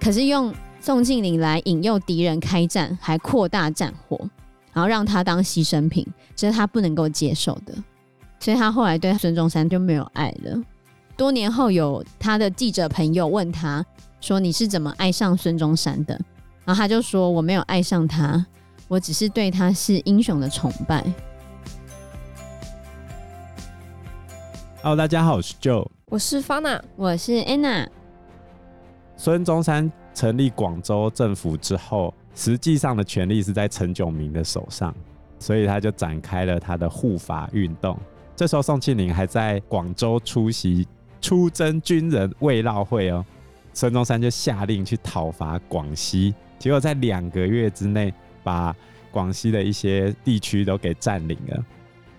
可是用宋庆龄来引诱敌人开战，还扩大战火，然后让他当牺牲品，这是他不能够接受的。所以他后来对孙中山就没有爱了。多年后，有他的记者朋友问他说：“你是怎么爱上孙中山的？”然后他就说：“我没有爱上他，我只是对他是英雄的崇拜。” Hello，大家好，我是 Joe，我是 Fana，我是 Anna。孙中山成立广州政府之后，实际上的权力是在陈炯明的手上，所以他就展开了他的护法运动。这时候，宋庆龄还在广州出席出征军人慰劳会哦。孙中山就下令去讨伐广西，结果在两个月之内，把广西的一些地区都给占领了。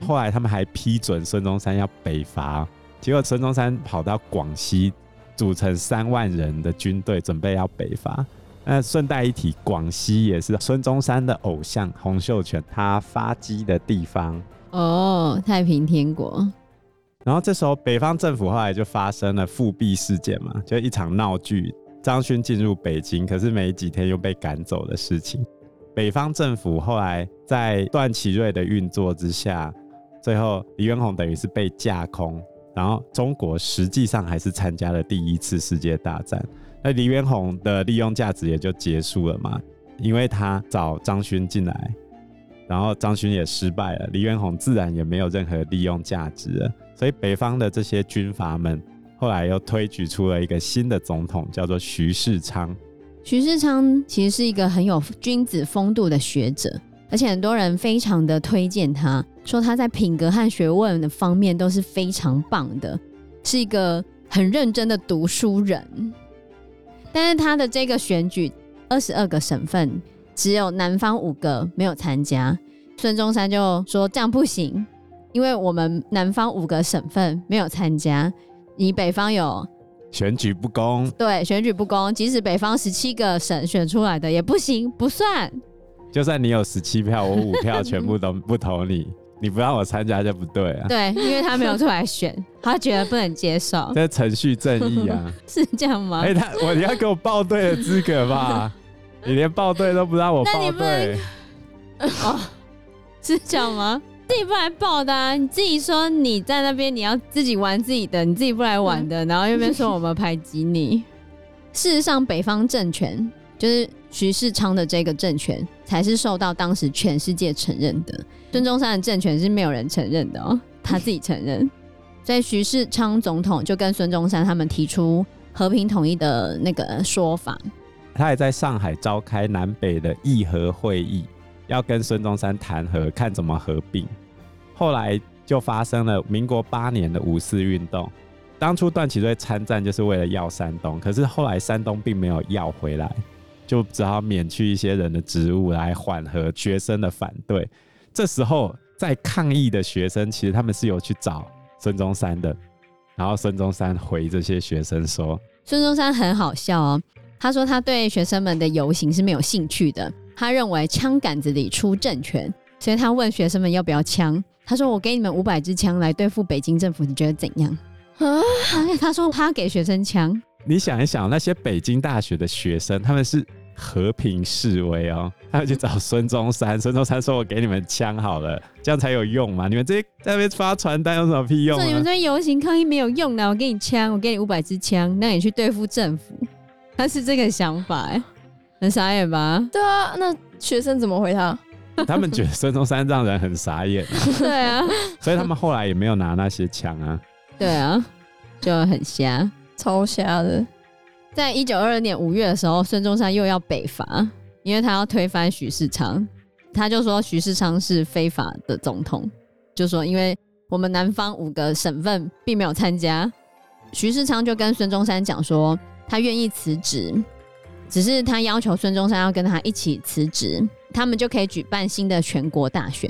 后来他们还批准孙中山要北伐，结果孙中山跑到广西，组成三万人的军队，准备要北伐。那顺带一提，广西也是孙中山的偶像洪秀全他发迹的地方哦，太平天国。然后这时候北方政府后来就发生了复辟事件嘛，就一场闹剧。张勋进入北京，可是没几天又被赶走的事情。北方政府后来在段祺瑞的运作之下。最后，黎元洪等于是被架空，然后中国实际上还是参加了第一次世界大战。那黎元洪的利用价值也就结束了嘛，因为他找张勋进来，然后张勋也失败了，黎元洪自然也没有任何利用价值了。所以北方的这些军阀们后来又推举出了一个新的总统，叫做徐世昌。徐世昌其实是一个很有君子风度的学者。而且很多人非常的推荐他，说他在品格和学问的方面都是非常棒的，是一个很认真的读书人。但是他的这个选举，二十二个省份只有南方五个没有参加，孙中山就说这样不行，因为我们南方五个省份没有参加，你北方有选举不公，对，选举不公，即使北方十七个省选出来的也不行，不算。就算你有十七票，我五票全部都不投你，你不让我参加就不对啊。对，因为他没有出来选，他觉得不能接受。这程序正义啊，是这样吗？哎、欸，他我你要给我报队的资格吧？你连报队都不让我报队，哦，是这样吗？自己不来报的啊？你自己说你在那边，你要自己玩自己的，你自己不来玩的，嗯、然后又边说我们排挤你。事实上，北方政权就是。徐世昌的这个政权才是受到当时全世界承认的，孙中山的政权是没有人承认的哦，他自己承认。所以徐世昌总统就跟孙中山他们提出和平统一的那个说法。他也在上海召开南北的议和会议，要跟孙中山谈和，看怎么合并。后来就发生了民国八年的五四运动。当初段祺瑞参战就是为了要山东，可是后来山东并没有要回来。就只好免去一些人的职务来缓和学生的反对。这时候在抗议的学生，其实他们是有去找孙中山的。然后孙中山回这些学生说：“孙中山很好笑哦，他说他对学生们的游行是没有兴趣的。他认为枪杆子里出政权，所以他问学生们要不要枪。他说：‘我给你们五百支枪来对付北京政府，你觉得怎样？’啊，他说他给学生枪。你想一想，那些北京大学的学生，他们是。”和平示威哦，他要去找孙中山。孙中山说：“我给你们枪好了，这样才有用嘛。你们这些在那边发传单有什么屁用？你们这边游行抗议没有用的，我给你枪，我给你五百支枪，那你去对付政府。”他是这个想法，哎，很傻眼吧？对啊，那学生怎么回他？他们觉得孙中山让人很傻眼。对啊，所以他们后来也没有拿那些枪啊。对啊，就很瞎，超瞎的。在一九二二年五月的时候，孙中山又要北伐，因为他要推翻徐世昌，他就说徐世昌是非法的总统，就说因为我们南方五个省份并没有参加，徐世昌就跟孙中山讲说他愿意辞职，只是他要求孙中山要跟他一起辞职，他们就可以举办新的全国大选。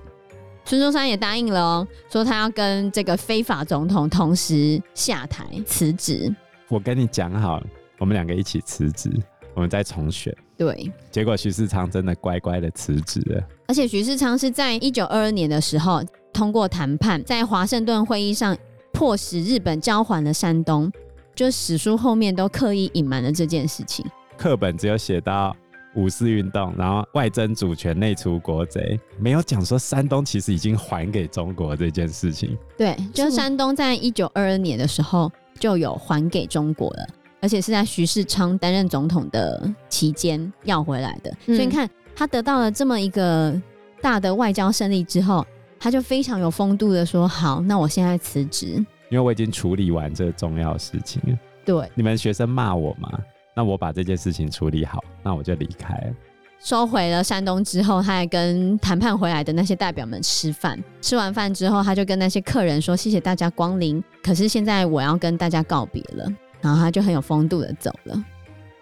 孙中山也答应了哦，说他要跟这个非法总统同时下台辞职。我跟你讲好了。我们两个一起辞职，我们再重选。对，结果徐世昌真的乖乖的辞职了。而且徐世昌是在一九二二年的时候通过谈判，在华盛顿会议上迫使日本交还了山东，就史书后面都刻意隐瞒了这件事情。课本只有写到五四运动，然后外争主权、内除国贼，没有讲说山东其实已经还给中国这件事情。对，就山东在一九二二年的时候就有还给中国了，而且是在徐世昌担任总统的期间要回来的。嗯、所以你看，他得到了这么一个大的外交胜利之后，他就非常有风度的说：“好，那我现在辞职，因为我已经处理完这个重要的事情了。”对，你们学生骂我嘛？那我把这件事情处理好，那我就离开了。收回了山东之后，他还跟谈判回来的那些代表们吃饭。吃完饭之后，他就跟那些客人说：“谢谢大家光临，可是现在我要跟大家告别了。”然后他就很有风度的走了。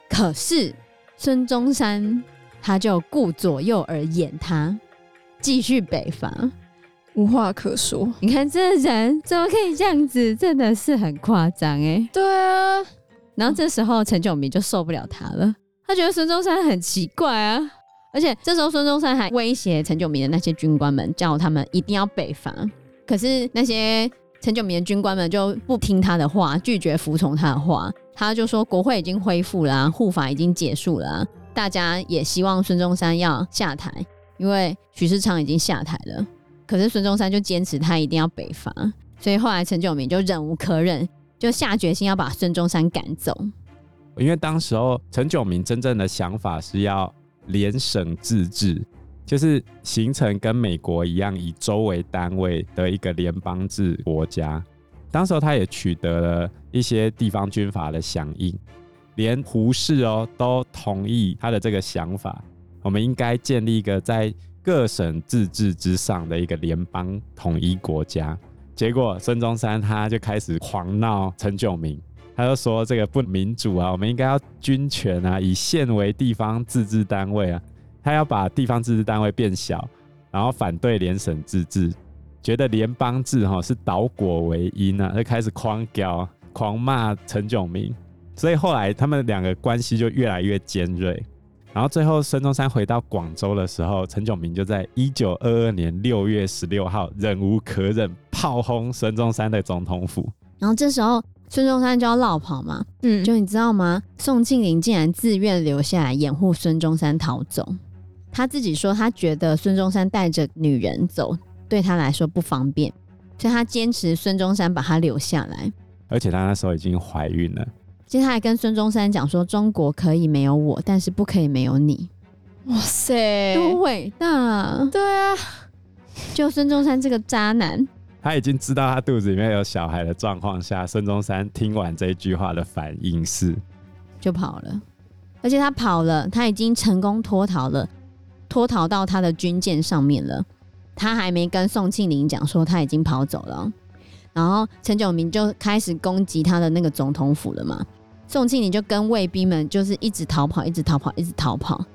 可是孙中山他就顾左右而言他，继续北伐，无话可说。你看这人怎么可以这样子？真的是很夸张哎。对啊。然后这时候陈炯明就受不了他了，他觉得孙中山很奇怪啊，而且这时候孙中山还威胁陈炯明的那些军官们，叫他们一定要北伐。可是那些陈炯明的军官们就不听他的话，拒绝服从他的话。他就说国会已经恢复了啊，护法已经结束了，大家也希望孙中山要下台，因为许世昌已经下台了。可是孙中山就坚持他一定要北伐，所以后来陈炯明就忍无可忍。就下决心要把孙中山赶走，因为当时候陈炯明真正的想法是要联省自治，就是形成跟美国一样以州为单位的一个联邦制国家。当时候他也取得了一些地方军阀的响应，连胡适哦都同意他的这个想法。我们应该建立一个在各省自治之上的一个联邦统一国家。结果孙中山他就开始狂闹陈炯明，他就说这个不民主啊，我们应该要军权啊，以县为地方自治单位啊，他要把地方自治单位变小，然后反对联省自治，觉得联邦制哈是倒果为因啊，就开始狂飙狂骂陈炯明，所以后来他们两个关系就越来越尖锐。然后最后，孙中山回到广州的时候，陈炯明就在一九二二年六月十六号忍无可忍，炮轰孙中山的总统府。然后这时候，孙中山就要落跑嘛，嗯，就你知道吗？宋庆龄竟然自愿留下来掩护孙中山逃走。他自己说，他觉得孙中山带着女人走对他来说不方便，所以他坚持孙中山把他留下来。而且他那时候已经怀孕了。接下来跟孙中山讲说：“中国可以没有我，但是不可以没有你。”哇塞，多伟大！对啊，就孙中山这个渣男，他已经知道他肚子里面有小孩的状况下，孙中山听完这句话的反应是就跑了，而且他跑了，他已经成功脱逃了，脱逃到他的军舰上面了。他还没跟宋庆龄讲说他已经跑走了，然后陈炯明就开始攻击他的那个总统府了嘛。宋庆龄就跟卫兵们就是一直逃跑，一直逃跑，一直逃跑。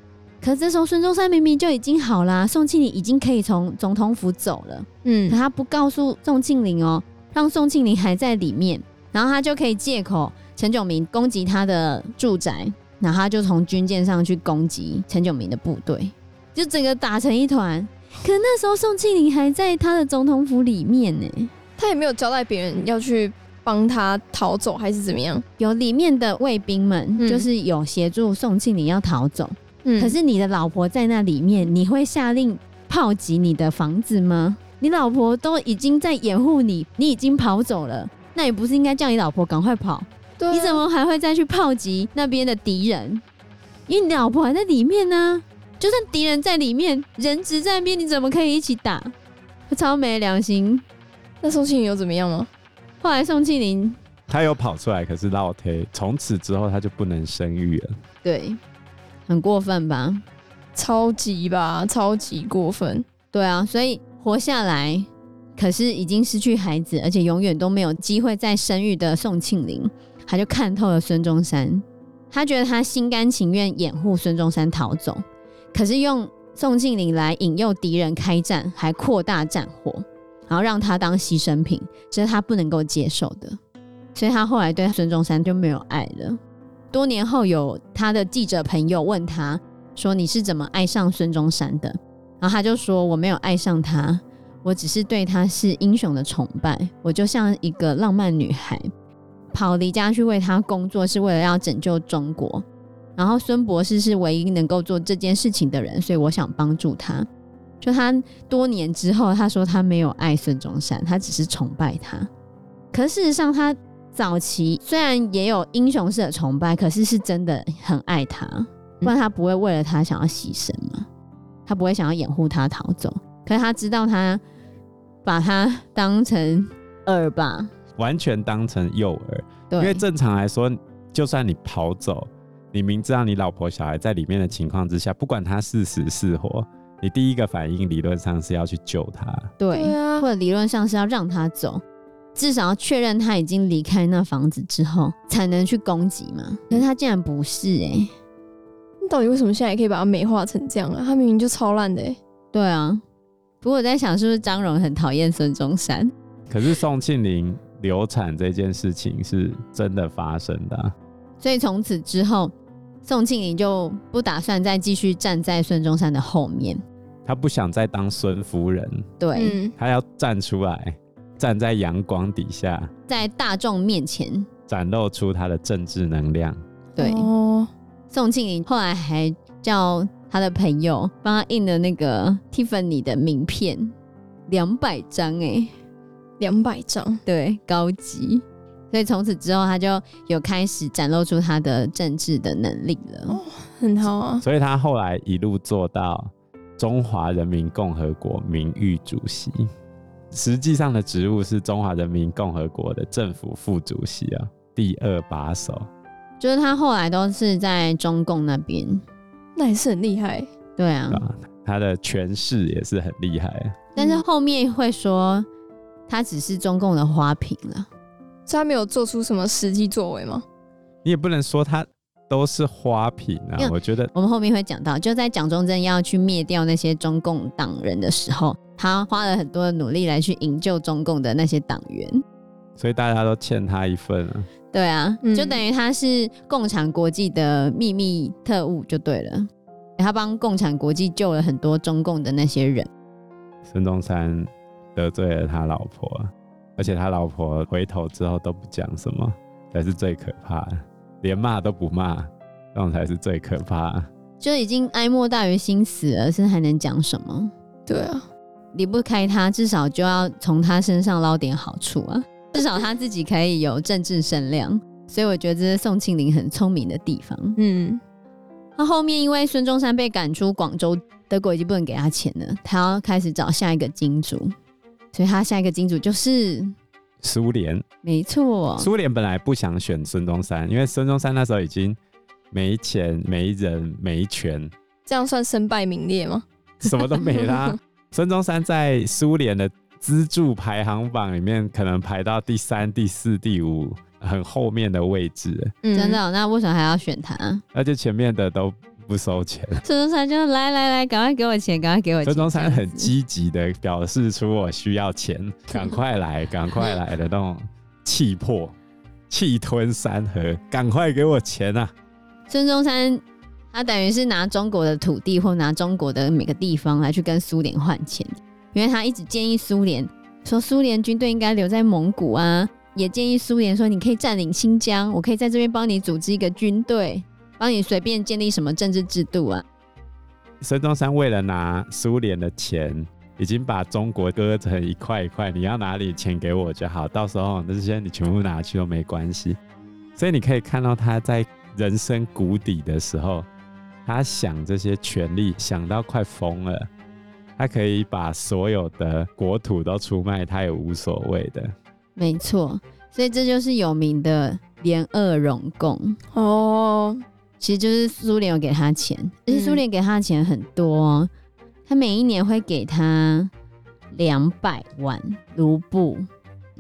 可是这时候孙中山明明就已经好啦，宋庆龄已经可以从总统府走了。嗯，可他不告诉宋庆龄哦，让宋庆龄还在里面，然后他就可以借口陈炯明攻击他的住宅，然后他就从军舰上去攻击陈炯明的部队，就整个打成一团。可那时候宋庆龄还在他的总统府里面呢，他也没有交代别人要去。帮他逃走还是怎么样？有里面的卫兵们，就是有协助宋庆龄要逃走。嗯，可是你的老婆在那里面，你会下令炮击你的房子吗？你老婆都已经在掩护你，你已经跑走了，那也不是应该叫你老婆赶快跑？对啊，你怎么还会再去炮击那边的敌人？因为你老婆还在里面呢。就算敌人在里面，人质在那边，你怎么可以一起打？超没良心。那宋庆龄有怎么样吗？后来宋庆龄他有跑出来，可是落胎，从此之后他就不能生育了。对，很过分吧？超级吧，超级过分。对啊，所以活下来，可是已经失去孩子，而且永远都没有机会再生育的宋庆龄，他就看透了孙中山。他觉得他心甘情愿掩护孙中山逃走，可是用宋庆龄来引诱敌人开战，还扩大战火。然后让他当牺牲品，这是他不能够接受的，所以他后来对孙中山就没有爱了。多年后，有他的记者朋友问他说：“你是怎么爱上孙中山的？”然后他就说：“我没有爱上他，我只是对他是英雄的崇拜，我就像一个浪漫女孩，跑离家去为他工作，是为了要拯救中国。然后孙博士是唯一能够做这件事情的人，所以我想帮助他。就他多年之后，他说他没有爱孙中山，他只是崇拜他。可事实上，他早期虽然也有英雄式的崇拜，可是是真的很爱他，不然他不会为了他想要牺牲嘛，他不会想要掩护他逃走。可是他知道他把他当成饵吧，完全当成诱饵。对，因为正常来说，就算你跑走，你明知道你老婆小孩在里面的情况之下，不管他是死是活。你第一个反应理论上是要去救他，对，对啊，或者理论上是要让他走，至少要确认他已经离开那房子之后，才能去攻击嘛。可是他竟然不是哎、欸，那到底为什么现在可以把他美化成这样啊？他明明就超烂的哎、欸。对啊，不过我在想，是不是张荣很讨厌孙中山？可是宋庆龄流产这件事情是真的发生的、啊，所以从此之后，宋庆龄就不打算再继续站在孙中山的后面。他不想再当孙夫人，对、嗯，他要站出来，站在阳光底下，在大众面前展露出他的政治能量。对，哦、宋庆龄后来还叫他的朋友帮他印了那个 Tiffany 的名片，两百张哎，两百张，对，高级。所以从此之后，他就有开始展露出他的政治的能力了，哦，很好啊。所以他后来一路做到。中华人民共和国名誉主席，实际上的职务是中华人民共和国的政府副主席啊，第二把手。就是他后来都是在中共那边，那也是很厉害。对啊，他的权势也是很厉害。但是后面会说他只是中共的花瓶了，所以他没有做出什么实际作为吗？你也不能说他。都是花瓶啊！我觉得我们后面会讲到，就在蒋中正要去灭掉那些中共党人的时候，他花了很多的努力来去营救中共的那些党员，所以大家都欠他一份啊。对啊，就等于他是共产国际的秘密特务就对了，他帮共产国际救了很多中共的那些人。孙中山得罪了他老婆，而且他老婆回头之后都不讲什么，才是最可怕的。连骂都不骂，这种才是最可怕。就已经哀莫大于心死了，是还能讲什么？对啊，离不开他，至少就要从他身上捞点好处啊。至少他自己可以有政治声量，所以我觉得这是宋庆龄很聪明的地方。嗯，那后面因为孙中山被赶出广州，德国已经不能给他钱了，他要开始找下一个金主，所以他下一个金主就是。苏联没错，苏联本来不想选孙中山，因为孙中山那时候已经没钱、没人、没权，这样算身败名裂吗？什么都没啦。孙中山在苏联的资助排行榜里面，可能排到第三、第四、第五，很后面的位置。嗯、真的、哦？那为什么还要选他？而且前面的都。不收钱，孙中山就来来来，赶快给我钱，赶快给我钱。孙中山很积极的表示出我需要钱，赶快来，赶快来的那种气魄，气吞山河，赶快给我钱啊！孙中山他等于是拿中国的土地或拿中国的每个地方来去跟苏联换钱，因为他一直建议苏联说苏联军队应该留在蒙古啊，也建议苏联说你可以占领新疆，我可以在这边帮你组织一个军队。帮你随便建立什么政治制度啊？孙中山为了拿苏联的钱，已经把中国割成一块一块。你要哪里钱给我就好，到时候那些你全部拿去都没关系。所以你可以看到他在人生谷底的时候，他想这些权利想到快疯了。他可以把所有的国土都出卖，他也无所谓的。没错，所以这就是有名的联俄容共哦。其实就是苏联有给他钱，而且苏联给他的钱很多，哦，他每一年会给他两百万卢布，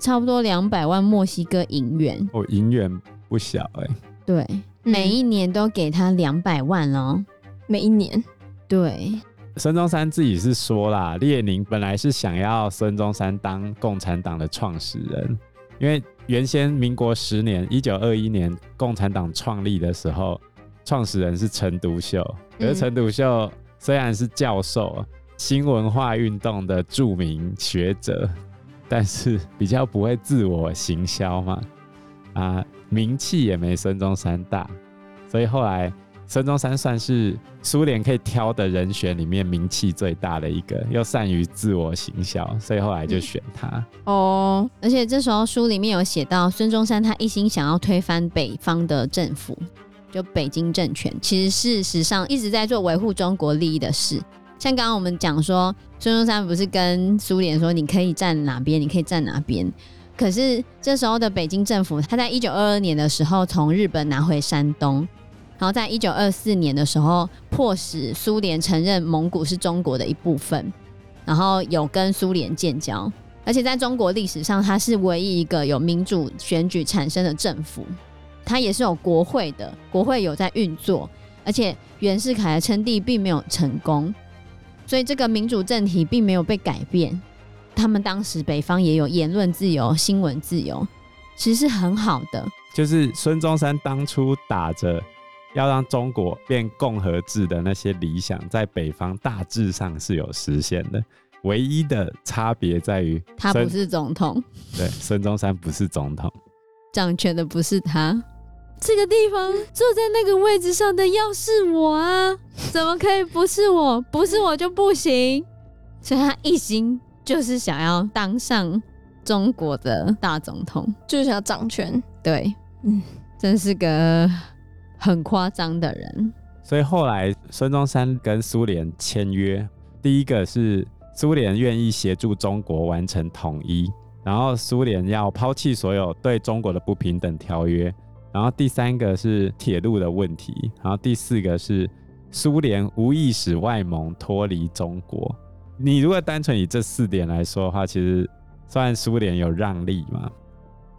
差不多两百万墨西哥银元。哦，银元不小哎。对，每一年都给他两百万哦，每一年。对，孙中山自己是说啦，列宁本来是想要孙中山当共产党的创始人，因为原先民国十年，一九二一年共产党创立的时候。创始人是陈独秀，可是陈独秀虽然是教授，新文化运动的著名学者，但是比较不会自我行销嘛，啊，名气也没孙中山大，所以后来。孙中山算是苏联可以挑的人选里面名气最大的一个，又善于自我行销，所以后来就选他。嗯、哦，而且这时候书里面有写到，孙中山他一心想要推翻北方的政府，就北京政权，其实事实上一直在做维护中国利益的事。像刚刚我们讲说，孙中山不是跟苏联说你可以站哪边，你可以站哪边，可是这时候的北京政府，他在一九二二年的时候从日本拿回山东。然后在一九二四年的时候，迫使苏联承认蒙古是中国的一部分，然后有跟苏联建交，而且在中国历史上，它是唯一一个有民主选举产生的政府，它也是有国会的，国会有在运作，而且袁世凯的称帝并没有成功，所以这个民主政体并没有被改变。他们当时北方也有言论自由、新闻自由，其实是很好的。就是孙中山当初打着。要让中国变共和制的那些理想，在北方大致上是有实现的。唯一的差别在于，他不是总统。对，孙中山不是总统，掌权的不是他。这个地方坐在那个位置上的要是我啊，怎么可以不是我？不是我就不行。所以他一心就是想要当上中国的大总统，就是想要掌权。对，嗯，真是个。很夸张的人，所以后来孙中山跟苏联签约，第一个是苏联愿意协助中国完成统一，然后苏联要抛弃所有对中国的不平等条约，然后第三个是铁路的问题，然后第四个是苏联无意使外蒙脱离中国。你如果单纯以这四点来说的话，其实虽然苏联有让利嘛，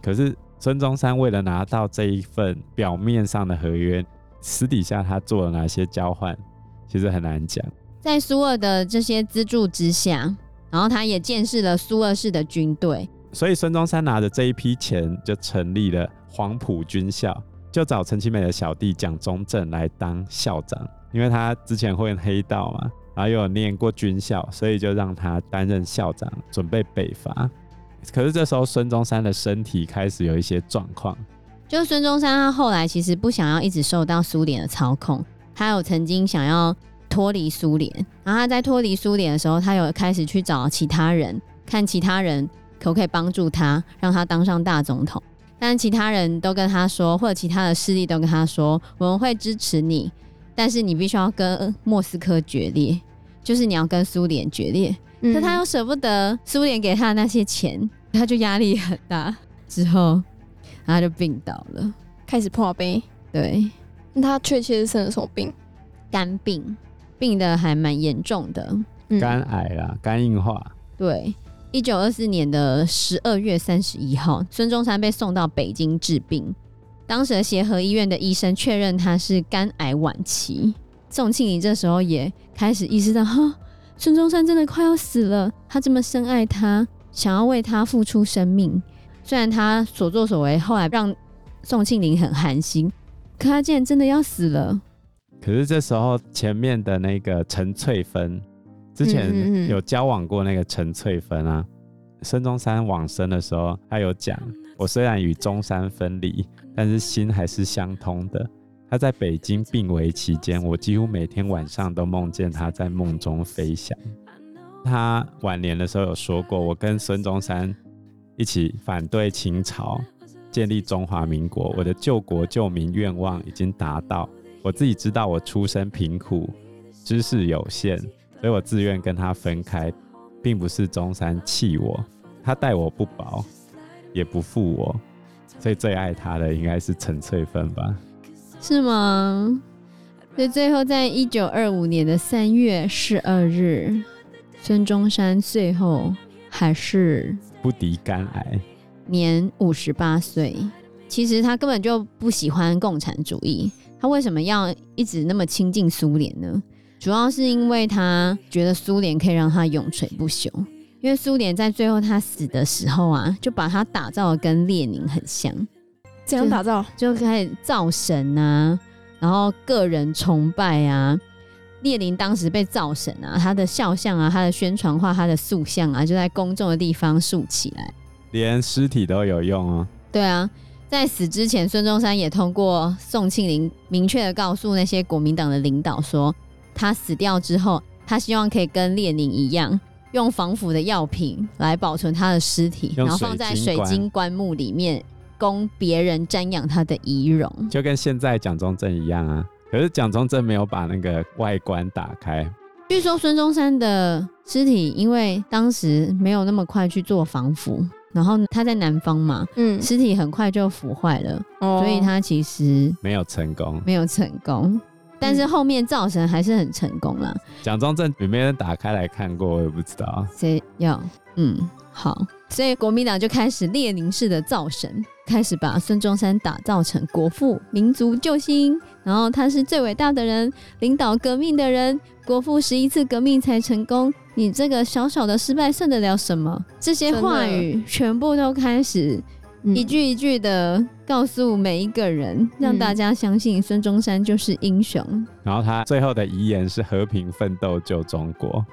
可是。孙中山为了拿到这一份表面上的合约，私底下他做了哪些交换，其实很难讲。在苏俄的这些资助之下，然后他也见识了苏俄式的军队，所以孙中山拿着这一批钱就成立了黄埔军校，就找陈其美的小弟蒋中正来当校长，因为他之前混黑道嘛，然后又有念过军校，所以就让他担任校长，准备北伐。可是这时候，孙中山的身体开始有一些状况。就孙中山他后来其实不想要一直受到苏联的操控，他有曾经想要脱离苏联。然后他在脱离苏联的时候，他有开始去找其他人，看其他人可不可以帮助他，让他当上大总统。但其他人都跟他说，或者其他的势力都跟他说，我们会支持你，但是你必须要跟莫斯科决裂，就是你要跟苏联决裂。可他又舍不得苏联给他的那些钱，他就压力很大。之后，他就病倒了，开始破杯。对，那他确切是生了什么病？肝病，病的还蛮严重的。肝癌啦，肝硬化。对，一九二四年的十二月三十一号，孙中山被送到北京治病。当时的协和医院的医生确认他是肝癌晚期。宋庆龄这时候也开始意识到，哈。孙中山真的快要死了，他这么深爱他，想要为他付出生命。虽然他所作所为后来让宋庆龄很寒心，可他竟然真的要死了。可是这时候前面的那个陈翠芬，之前有交往过那个陈翠芬啊。孙、嗯嗯嗯、中山往生的时候，他有讲：我虽然与中山分离，但是心还是相通的。他在北京病危期间，我几乎每天晚上都梦见他在梦中飞翔。他晚年的时候有说过：“我跟孙中山一起反对清朝，建立中华民国。我的救国救民愿望已经达到。我自己知道我出身贫苦，知识有限，所以我自愿跟他分开，并不是中山气我，他待我不薄，也不负我，所以最爱他的应该是陈翠芬吧。”是吗？所以最后，在一九二五年的三月十二日，孙中山最后还是不敌肝癌，年五十八岁。其实他根本就不喜欢共产主义，他为什么要一直那么亲近苏联呢？主要是因为他觉得苏联可以让他永垂不朽。因为苏联在最后他死的时候啊，就把他打造的跟列宁很像。怎样打造？就，就开始造神啊，然后个人崇拜啊，列宁当时被造神啊，他的肖像啊，他的宣传画，他的塑像啊，就在公众的地方竖起来，连尸体都有用啊。对啊，在死之前，孙中山也通过宋庆龄明确的告诉那些国民党的领导说，他死掉之后，他希望可以跟列宁一样，用防腐的药品来保存他的尸体，然后放在水晶棺木里面，供别人瞻仰他的遗容，就跟现在蒋中正一样啊。可是蒋中正没有把那个外观打开。据说孙中山的尸体因为当时没有那么快去做防腐，然后他在南方嘛，嗯，尸体很快就腐坏了，哦，所以他其实没有成功，没有成功。但是后面造神还是很成功了。奖状证有没有人打开来看过？我也不知道。谁要？嗯，好。所以国民党就开始列宁式的造神，开始把孙中山打造成国父、民族救星，然后他是最伟大的人，领导革命的人，国父十一次革命才成功，你这个小小的失败算得了什么？这些话语全部都开始一句一句的告诉每一个人，嗯、让大家相信孙中山就是英雄。然后他最后的遗言是和平奋斗救中国。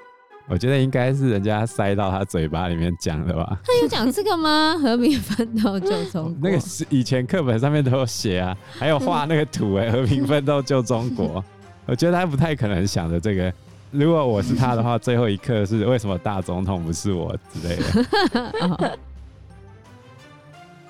我觉得应该是人家塞到他嘴巴里面讲的吧。他有讲这个吗？和平奋斗救中国。那个是以前课本上面都有写啊，还有画那个图哎，和平奋斗救中国。我觉得他不太可能想着这个。如果我是他的话，最后一刻是为什么大总统不是我之类的。